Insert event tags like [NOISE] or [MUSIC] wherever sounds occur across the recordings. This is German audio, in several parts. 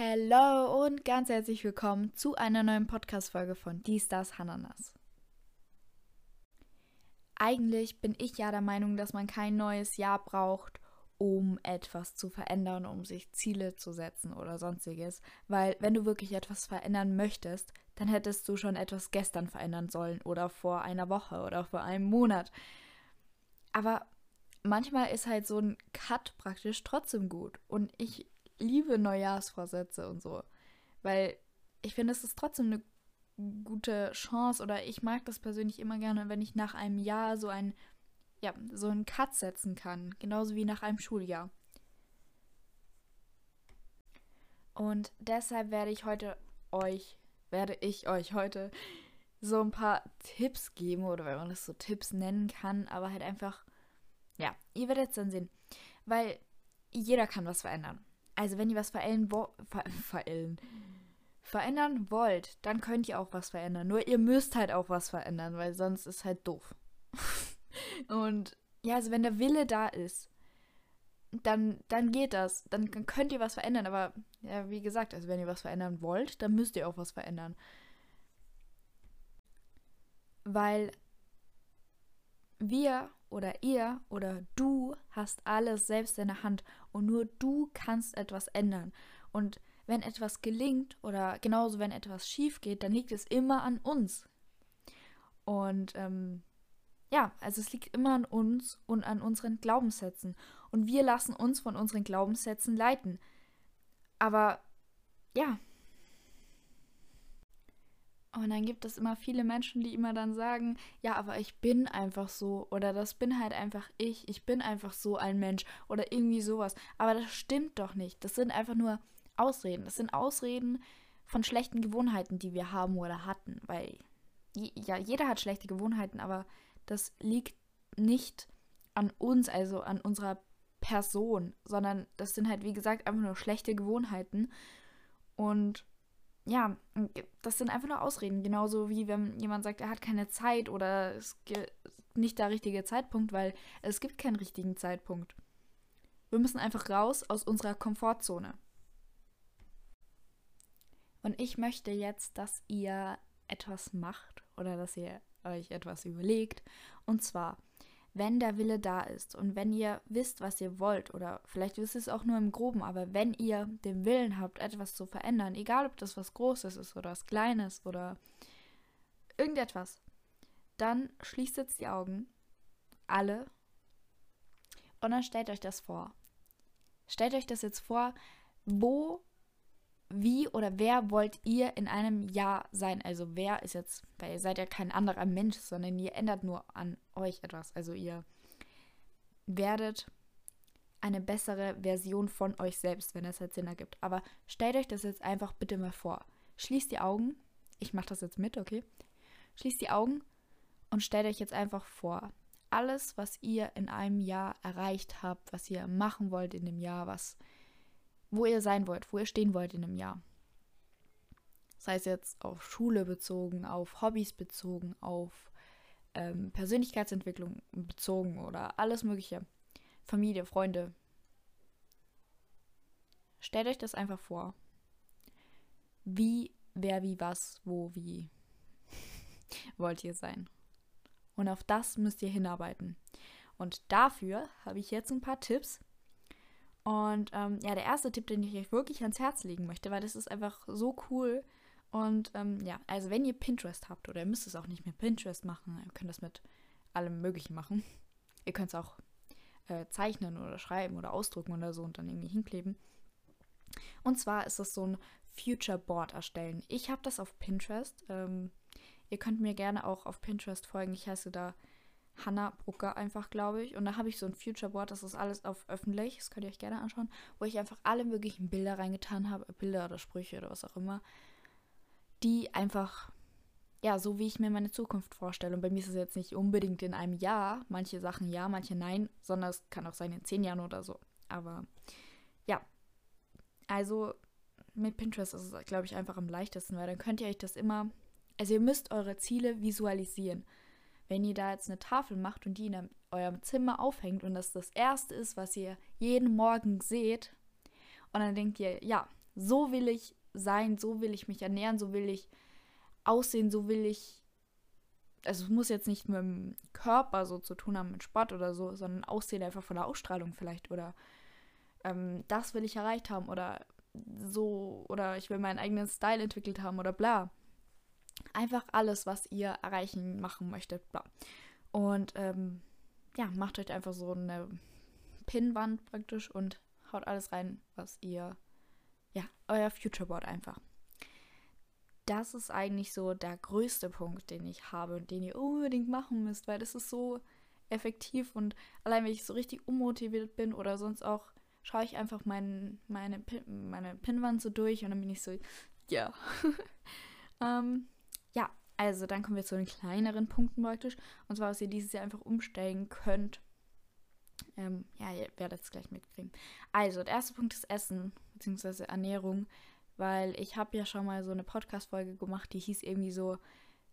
Hallo und ganz herzlich willkommen zu einer neuen Podcast-Folge von Die Stars Hananas. Eigentlich bin ich ja der Meinung, dass man kein neues Jahr braucht, um etwas zu verändern, um sich Ziele zu setzen oder sonstiges. Weil wenn du wirklich etwas verändern möchtest, dann hättest du schon etwas gestern verändern sollen oder vor einer Woche oder vor einem Monat. Aber manchmal ist halt so ein Cut praktisch trotzdem gut. Und ich liebe Neujahrsvorsätze und so. Weil ich finde, es ist trotzdem eine gute Chance oder ich mag das persönlich immer gerne, wenn ich nach einem Jahr so ein, ja, so einen Cut setzen kann. Genauso wie nach einem Schuljahr. Und deshalb werde ich heute euch, werde ich euch heute so ein paar Tipps geben oder wenn man das so Tipps nennen kann, aber halt einfach, ja, ihr werdet es dann sehen. Weil jeder kann was verändern. Also wenn ihr was verändern, wo ver verändern, verändern wollt, dann könnt ihr auch was verändern. Nur ihr müsst halt auch was verändern, weil sonst ist halt doof. [LAUGHS] Und ja, also wenn der Wille da ist, dann, dann geht das. Dann, könnt ihr was verändern. Aber ja, wie gesagt, also wenn ihr was verändern wollt, dann müsst ihr auch was verändern. Weil wir oder ihr oder du hast alles selbst in der Hand und nur du kannst etwas ändern. Und wenn etwas gelingt oder genauso wenn etwas schief geht, dann liegt es immer an uns. Und ähm, ja, also es liegt immer an uns und an unseren Glaubenssätzen. Und wir lassen uns von unseren Glaubenssätzen leiten. Aber ja, und dann gibt es immer viele Menschen, die immer dann sagen, ja, aber ich bin einfach so oder das bin halt einfach ich, ich bin einfach so ein Mensch oder irgendwie sowas. Aber das stimmt doch nicht. Das sind einfach nur Ausreden. Das sind Ausreden von schlechten Gewohnheiten, die wir haben oder hatten. Weil, ja, jeder hat schlechte Gewohnheiten, aber das liegt nicht an uns, also an unserer Person, sondern das sind halt, wie gesagt, einfach nur schlechte Gewohnheiten. Und ja, das sind einfach nur Ausreden. Genauso wie wenn jemand sagt, er hat keine Zeit oder es ist nicht der richtige Zeitpunkt, weil es gibt keinen richtigen Zeitpunkt. Wir müssen einfach raus aus unserer Komfortzone. Und ich möchte jetzt, dass ihr etwas macht oder dass ihr euch etwas überlegt. Und zwar, wenn der Wille da ist und wenn ihr wisst, was ihr wollt, oder vielleicht wisst ihr es auch nur im Groben, aber wenn ihr den Willen habt, etwas zu verändern, egal ob das was Großes ist oder was Kleines oder irgendetwas, dann schließt jetzt die Augen, alle, und dann stellt euch das vor. Stellt euch das jetzt vor, wo wie oder wer wollt ihr in einem Jahr sein? Also wer ist jetzt, weil ihr seid ja kein anderer Mensch, sondern ihr ändert nur an euch etwas. Also ihr werdet eine bessere Version von euch selbst, wenn es jetzt Sinn ergibt. Aber stellt euch das jetzt einfach bitte mal vor. Schließt die Augen. Ich mache das jetzt mit, okay? Schließt die Augen und stellt euch jetzt einfach vor. Alles, was ihr in einem Jahr erreicht habt, was ihr machen wollt in dem Jahr, was wo ihr sein wollt, wo ihr stehen wollt in einem Jahr. Sei es jetzt auf Schule bezogen, auf Hobbys bezogen, auf ähm, Persönlichkeitsentwicklung bezogen oder alles Mögliche. Familie, Freunde. Stellt euch das einfach vor. Wie, wer, wie, was, wo, wie [LAUGHS] wollt ihr sein? Und auf das müsst ihr hinarbeiten. Und dafür habe ich jetzt ein paar Tipps, und ähm, ja, der erste Tipp, den ich euch wirklich ans Herz legen möchte, weil das ist einfach so cool. Und ähm, ja, also wenn ihr Pinterest habt, oder ihr müsst es auch nicht mit Pinterest machen, ihr könnt das mit allem Möglichen machen. Ihr könnt es auch äh, zeichnen oder schreiben oder ausdrucken oder so und dann irgendwie hinkleben. Und zwar ist das so ein Future Board erstellen. Ich habe das auf Pinterest. Ähm, ihr könnt mir gerne auch auf Pinterest folgen. Ich heiße da Hanna Brucker einfach, glaube ich. Und da habe ich so ein Future Board, das ist alles auf öffentlich, das könnt ihr euch gerne anschauen, wo ich einfach alle möglichen Bilder reingetan habe, Bilder oder Sprüche oder was auch immer, die einfach, ja, so wie ich mir meine Zukunft vorstelle. Und bei mir ist es jetzt nicht unbedingt in einem Jahr, manche Sachen ja, manche nein, sondern es kann auch sein in zehn Jahren oder so. Aber ja, also mit Pinterest ist es, glaube ich, einfach am leichtesten, weil dann könnt ihr euch das immer, also ihr müsst eure Ziele visualisieren wenn ihr da jetzt eine Tafel macht und die in eurem Zimmer aufhängt und das das erste ist, was ihr jeden Morgen seht, und dann denkt ihr, ja, So will ich sein, so will ich mich ernähren, so will ich aussehen, so will ich. Also es muss jetzt nicht mit dem Körper so zu tun haben, mit Sport oder so, sondern Aussehen einfach von der Ausstrahlung vielleicht. Oder ähm, das will ich erreicht haben oder so, oder ich will meinen eigenen Style entwickelt haben oder bla. Einfach alles, was ihr erreichen, machen möchtet, bla. Und ähm, ja, macht euch einfach so eine Pinnwand praktisch und haut alles rein, was ihr, ja, euer Futureboard einfach. Das ist eigentlich so der größte Punkt, den ich habe und den ihr unbedingt machen müsst, weil das ist so effektiv und allein wenn ich so richtig unmotiviert bin oder sonst auch, schaue ich einfach mein, meine, meine Pinnwand so durch und dann bin ich so, ja. [LAUGHS] ähm, ja, also dann kommen wir zu den kleineren Punkten praktisch. Und zwar, was ihr dieses Jahr einfach umstellen könnt. Ähm, ja, ihr werdet es gleich mitkriegen. Also, der erste Punkt ist Essen, beziehungsweise Ernährung. Weil ich habe ja schon mal so eine Podcast-Folge gemacht, die hieß irgendwie so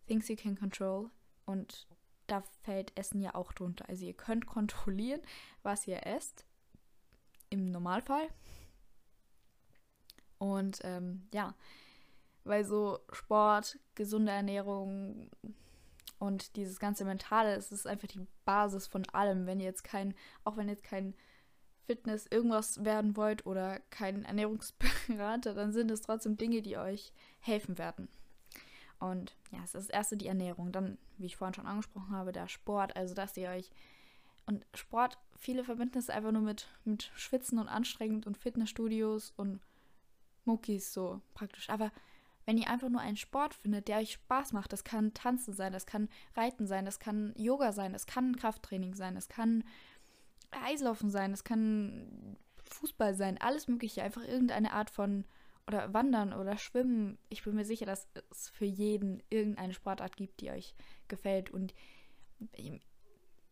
Things You Can Control. Und da fällt Essen ja auch drunter. Also ihr könnt kontrollieren, was ihr esst. Im Normalfall. Und ähm, ja, weil so Sport, gesunde Ernährung und dieses ganze Mentale, es ist einfach die Basis von allem. Wenn ihr jetzt kein, auch wenn ihr jetzt kein Fitness irgendwas werden wollt oder kein Ernährungsberater, dann sind es trotzdem Dinge, die euch helfen werden. Und ja, es ist das erste die Ernährung. Dann, wie ich vorhin schon angesprochen habe, der Sport. Also, dass ihr euch. Und Sport, viele verbinden es einfach nur mit, mit Schwitzen und anstrengend und Fitnessstudios und Muckis so praktisch. Aber wenn ihr einfach nur einen Sport findet, der euch Spaß macht, das kann Tanzen sein, das kann Reiten sein, das kann Yoga sein, das kann Krafttraining sein, das kann Eislaufen sein, das kann Fußball sein, alles Mögliche, einfach irgendeine Art von oder Wandern oder Schwimmen. Ich bin mir sicher, dass es für jeden irgendeine Sportart gibt, die euch gefällt und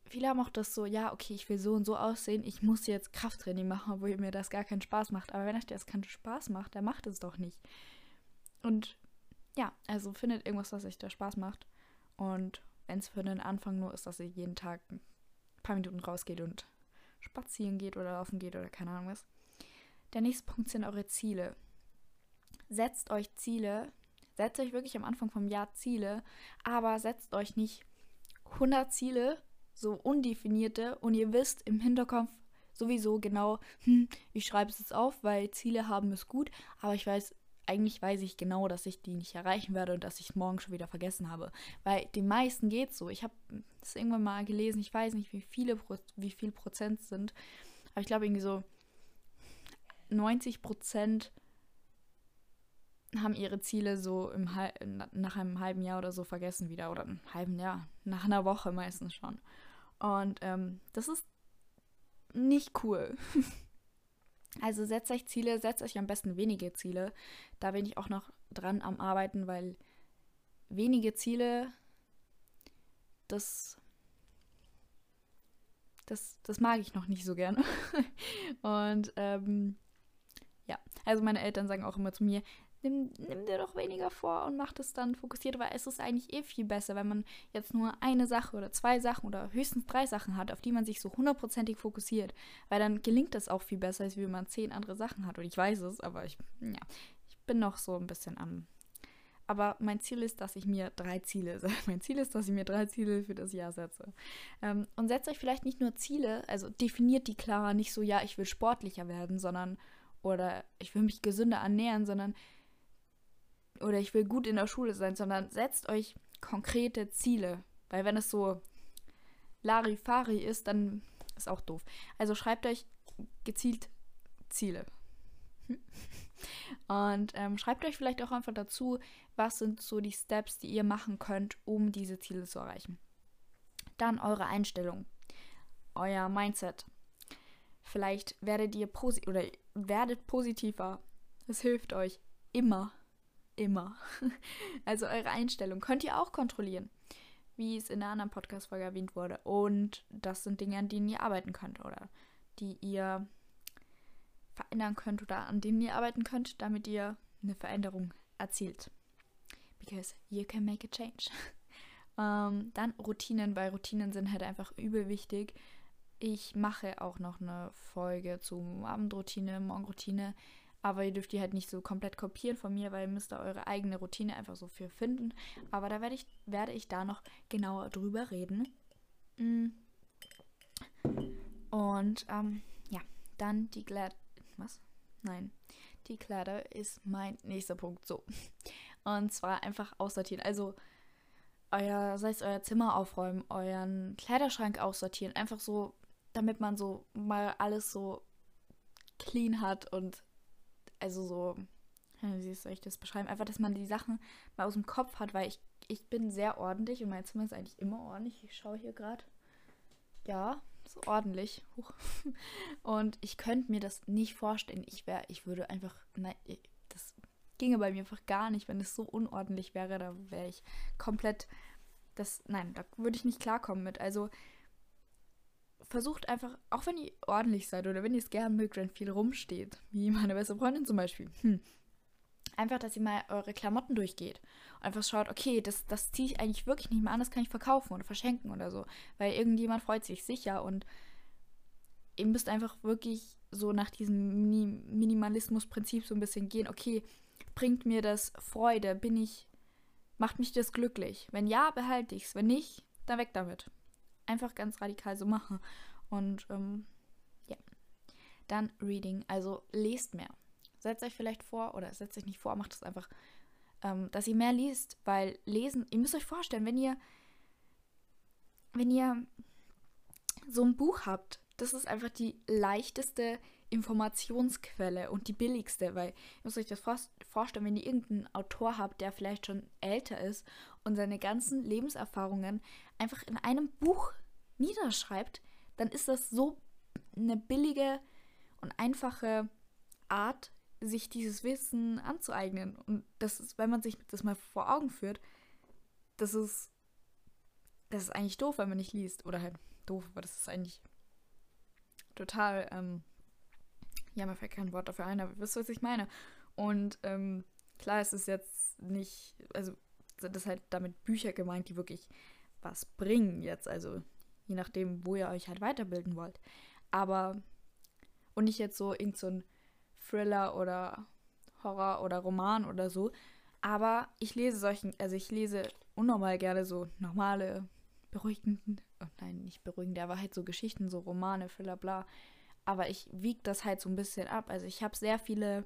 viele haben auch das so, ja, okay, ich will so und so aussehen, ich muss jetzt Krafttraining machen, obwohl mir das gar keinen Spaß macht. Aber wenn euch das keinen Spaß macht, dann macht es doch nicht. Und ja, also findet irgendwas, was euch da Spaß macht. Und wenn es für den Anfang nur ist, dass ihr jeden Tag ein paar Minuten rausgeht und spazieren geht oder laufen geht oder keine Ahnung was. Der nächste Punkt sind eure Ziele. Setzt euch Ziele, setzt euch wirklich am Anfang vom Jahr Ziele, aber setzt euch nicht 100 Ziele, so undefinierte, und ihr wisst im Hinterkopf sowieso genau, hm, ich schreibe es jetzt auf, weil Ziele haben ist gut, aber ich weiß eigentlich weiß ich genau, dass ich die nicht erreichen werde und dass ich es morgen schon wieder vergessen habe. Weil den meisten geht es so. Ich habe das irgendwann mal gelesen, ich weiß nicht, wie viele wie viel Prozent sind, aber ich glaube irgendwie so 90 Prozent haben ihre Ziele so im nach einem halben Jahr oder so vergessen wieder oder einem halben Jahr, nach einer Woche meistens schon. Und ähm, das ist nicht cool. [LAUGHS] Also setzt euch Ziele, setzt euch am besten wenige Ziele. Da bin ich auch noch dran am Arbeiten, weil wenige Ziele, das, das, das mag ich noch nicht so gerne. [LAUGHS] Und ähm, ja, also meine Eltern sagen auch immer zu mir, nimm, nimm dir doch weniger vor und mach das dann fokussiert, weil es ist eigentlich eh viel besser, wenn man jetzt nur eine Sache oder zwei Sachen oder höchstens drei Sachen hat, auf die man sich so hundertprozentig fokussiert, weil dann gelingt das auch viel besser, als wenn man zehn andere Sachen hat. Und ich weiß es, aber ich, ja, ich bin noch so ein bisschen am. Aber mein Ziel ist, dass ich mir drei Ziele, [LAUGHS] mein Ziel ist, dass ich mir drei Ziele für das Jahr setze. Ähm, und setzt euch vielleicht nicht nur Ziele, also definiert die klarer, nicht so, ja, ich will sportlicher werden, sondern oder ich will mich gesünder ernähren, sondern oder ich will gut in der Schule sein, sondern setzt euch konkrete Ziele. Weil wenn es so Larifari ist, dann ist auch doof. Also schreibt euch gezielt Ziele. [LAUGHS] Und ähm, schreibt euch vielleicht auch einfach dazu, was sind so die Steps, die ihr machen könnt, um diese Ziele zu erreichen. Dann eure Einstellung, euer Mindset. Vielleicht werdet ihr posi oder werdet positiver. Das hilft euch immer immer. [LAUGHS] Also eure Einstellung könnt ihr auch kontrollieren, wie es in der anderen Podcast-Folge erwähnt wurde. Und das sind Dinge, an denen ihr arbeiten könnt oder die ihr verändern könnt oder an denen ihr arbeiten könnt, damit ihr eine Veränderung erzielt. Because you can make a change. [LAUGHS] ähm, dann Routinen, weil Routinen sind halt einfach übel wichtig. Ich mache auch noch eine Folge zu Abendroutine, Morgenroutine Aber ihr dürft die halt nicht so komplett kopieren von mir, weil ihr müsst da eure eigene Routine einfach so für finden. Aber da werde ich, werde ich da noch genauer drüber reden. Mm. Und ähm, ja, dann die Glad. Was? Nein. Die Kleider ist mein nächster Punkt. So. Und zwar einfach aussortieren. Also euer, sei es euer Zimmer aufräumen, euren Kleiderschrank aussortieren. Einfach so, damit man so mal alles so clean hat und also so, wie soll ich das beschreiben? Einfach, dass man die Sachen mal aus dem Kopf hat, weil ich, ich bin sehr ordentlich und mein Zimmer ist eigentlich immer ordentlich. Ich schaue hier gerade. Ja, so ordentlich. Huch. [LAUGHS] Und ich könnte mir das nicht vorstellen. Ich wäre, ich würde einfach, nein, das ginge bei mir einfach gar nicht. Wenn es so unordentlich wäre, da wäre ich komplett, das, nein, da würde ich nicht klarkommen mit. Also versucht einfach, auch wenn ihr ordentlich seid oder wenn ihr es gern mögt, wenn viel rumsteht, wie meine beste Freundin zum Beispiel, hm, einfach, dass ihr mal eure Klamotten durchgeht und einfach schaut, okay, das, das ziehe ich eigentlich wirklich nicht mehr an, das kann ich verkaufen oder verschenken oder so, weil irgendjemand freut sich sicher und ihr müsst einfach wirklich so nach diesem Mini Minimalismus-Prinzip so ein bisschen gehen, okay, bringt mir das Freude, bin ich, macht mich das glücklich? Wenn ja, behalte ich es, wenn nicht, dann weg damit einfach ganz radikal so machen. Und ähm, ja. Dann Reading, also lest mehr. Setzt euch vielleicht vor, oder setzt euch nicht vor, macht es einfach, ähm, dass ihr mehr liest, weil lesen, ihr müsst euch vorstellen, wenn ihr, wenn ihr so ein Buch habt, das ist einfach die leichteste Informationsquelle und die billigste, weil ihr müsst euch das vorstellen, wenn ihr irgendeinen Autor habt, der vielleicht schon älter ist und seine ganzen Lebenserfahrungen einfach in einem Buch niederschreibt, dann ist das so eine billige und einfache Art, sich dieses Wissen anzueignen. Und das ist, wenn man sich das mal vor Augen führt, das ist, das ist eigentlich doof, wenn man nicht liest. Oder halt doof, aber das ist eigentlich total, ähm, ja, mir fällt kein Wort dafür ein, aber ihr wisst, was ich meine. Und ähm, klar ist es jetzt nicht, also sind das halt damit Bücher gemeint, die wirklich was bringen jetzt, also je nachdem, wo ihr euch halt weiterbilden wollt. Aber und nicht jetzt so irgend so ein Thriller oder Horror oder Roman oder so. Aber ich lese solchen, also ich lese unnormal gerne so normale, beruhigenden, oh nein, nicht beruhigende, aber halt so Geschichten, so Romane, Thriller, bla. Aber ich wiege das halt so ein bisschen ab. Also ich habe sehr viele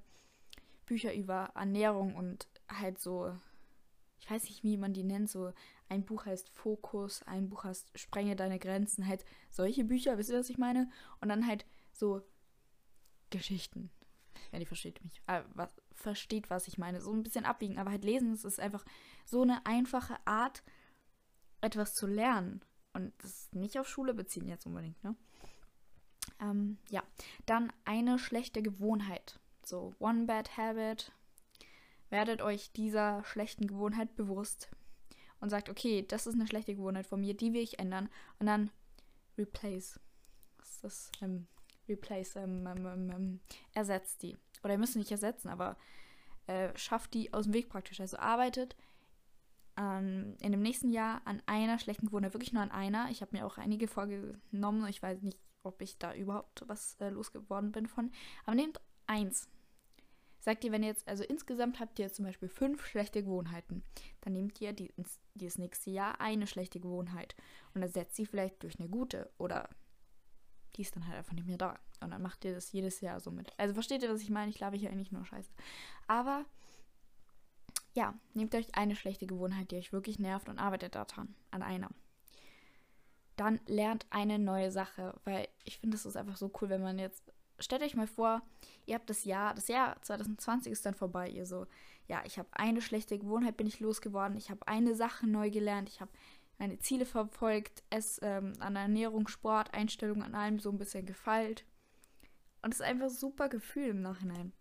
Bücher über Ernährung und halt so, ich weiß nicht, wie man die nennt, so ein Buch heißt Fokus, ein Buch heißt Sprenge deine Grenzen, halt solche Bücher, wisst ihr, was ich meine? Und dann halt so Geschichten. Ja, die versteht mich. Äh, was, versteht, was ich meine. So ein bisschen abwiegen, aber halt lesen, es ist einfach so eine einfache Art, etwas zu lernen. Und das nicht auf Schule beziehen jetzt unbedingt, ne? Ähm, ja, dann eine schlechte Gewohnheit. So, One Bad Habit. Werdet euch dieser schlechten Gewohnheit bewusst und sagt, okay, das ist eine schlechte Gewohnheit von mir, die will ich ändern. Und dann replace. Was ist das? Ähm, replace, ähm, ähm, ähm, ähm ersetzt die. Oder ihr müsst nicht ersetzen, aber äh, schafft die aus dem Weg praktisch. Also arbeitet in dem nächsten Jahr an einer schlechten Gewohnheit, wirklich nur an einer. Ich habe mir auch einige vorgenommen. Ich weiß nicht, ob ich da überhaupt was äh, losgeworden bin von. Aber nehmt eins. Sagt ihr, wenn ihr jetzt, also insgesamt habt ihr zum Beispiel fünf schlechte Gewohnheiten, dann nehmt ihr die, die das nächste Jahr eine schlechte Gewohnheit und ersetzt sie vielleicht durch eine gute oder die ist dann halt einfach nicht mehr da. Und dann macht ihr das jedes Jahr so mit. Also versteht ihr, was ich meine? Ich glaube hier eigentlich nur Scheiße. Aber ja, nehmt euch eine schlechte Gewohnheit, die euch wirklich nervt und arbeitet daran, an einer dann lernt eine neue Sache, weil ich finde, es ist einfach so cool, wenn man jetzt, stellt euch mal vor, ihr habt das Jahr, das Jahr 2020 ist dann vorbei, ihr so, ja, ich habe eine schlechte Gewohnheit, bin ich losgeworden, ich habe eine Sache neu gelernt, ich habe meine Ziele verfolgt, es ähm, an Ernährung, Sport, Einstellung, an allem so ein bisschen gefeilt. Und es ist einfach ein super Gefühl im Nachhinein.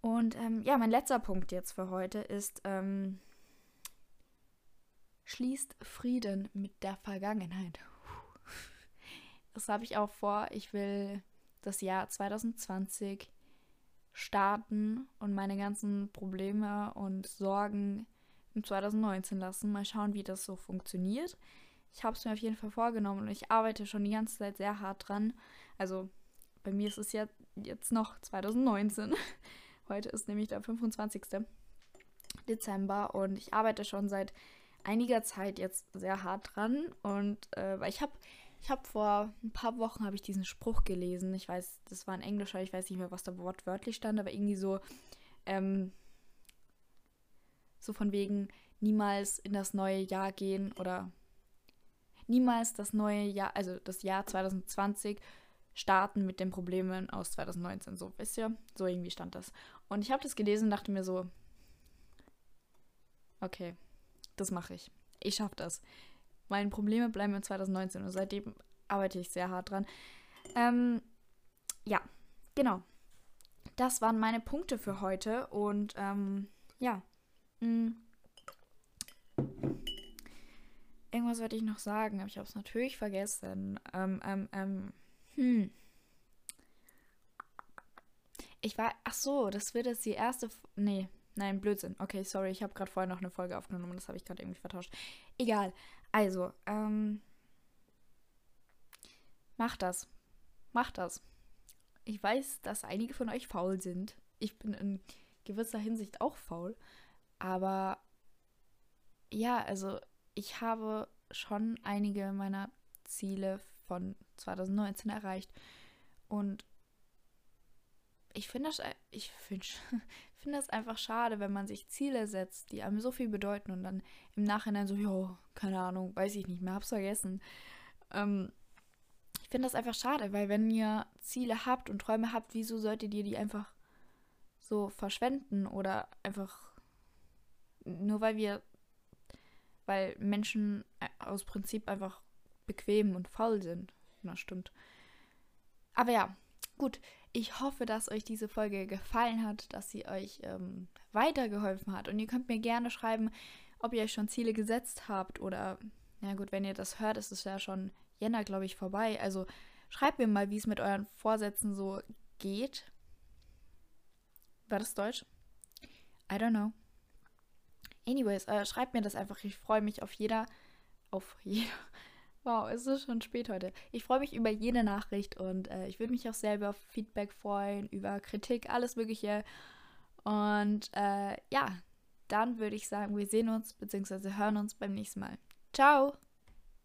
Und ähm, ja, mein letzter Punkt jetzt für heute ist, ähm, schließt Frieden mit der Vergangenheit. Das habe ich auch vor. Ich will das Jahr 2020 starten und meine ganzen Probleme und Sorgen im 2019 lassen. Mal schauen, wie das so funktioniert. Ich habe es mir auf jeden Fall vorgenommen und ich arbeite schon die ganze Zeit sehr hart dran. Also bei mir ist es ja jetzt noch 2019. [LAUGHS] Heute ist nämlich der 25. Dezember und ich arbeite schon seit einiger Zeit jetzt sehr hart dran und äh, weil ich habe ich habe vor ein paar Wochen habe ich diesen Spruch gelesen. Ich weiß, das war ein englischer, ich weiß nicht mehr, was da wortwörtlich stand, aber irgendwie so ähm, so von wegen niemals in das neue Jahr gehen oder niemals das neue Jahr, also das Jahr 2020 starten mit den Problemen aus 2019. So, wisst ihr? So irgendwie stand das. Und ich habe das gelesen und dachte mir so, okay, das mache ich. Ich schaffe das. Meine Probleme bleiben in 2019 und seitdem arbeite ich sehr hart dran. Ähm, ja, genau. Das waren meine Punkte für heute und ähm, ja. Mh. Mm. Irgendwas wollte ich noch sagen, aber ich habe es natürlich vergessen. Ähm, ähm, ähm. Hm. Ich war. Ach so, das wird jetzt die erste. Nee, nein, Blödsinn. Okay, sorry, ich habe gerade vorher noch eine Folge aufgenommen. Das habe ich gerade irgendwie vertauscht. Egal. Also, ähm. Macht das. Macht das. Ich weiß, dass einige von euch faul sind. Ich bin in gewisser Hinsicht auch faul. Aber ja, also ich habe schon einige meiner Ziele von 2019 erreicht. Und ich finde das, ich finde [LAUGHS] find das einfach schade, wenn man sich Ziele setzt, die einem so viel bedeuten und dann im Nachhinein so, jo, keine Ahnung, weiß ich nicht mehr, hab's vergessen. Ähm, ich finde das einfach schade, weil wenn ihr Ziele habt und Träume habt, wieso solltet ihr die einfach so verschwenden oder einfach nur weil wir weil Menschen äh, aus Prinzip einfach bequem und faul sind. Na, stimmt. Aber ja, gut. Ich hoffe, dass euch diese Folge gefallen hat, dass sie euch ähm, weitergeholfen hat. Und ihr könnt mir gerne schreiben, ob ihr euch schon Ziele gesetzt habt oder, na gut, wenn ihr das hört, ist es ja schon Jänner, glaube ich, vorbei. Also schreibt mir mal, wie es mit euren Vorsätzen so geht. War das Deutsch? I don't know. Anyways, äh, schreibt mir das einfach. Ich freue mich auf jeder, auf jeder. Wow, es ist schon spät heute. Ich freue mich über jede Nachricht und äh, ich würde mich auch sehr über Feedback freuen, über Kritik, alles Mögliche. Und äh, ja, dann würde ich sagen, wir sehen uns bzw. hören uns beim nächsten Mal. Ciao!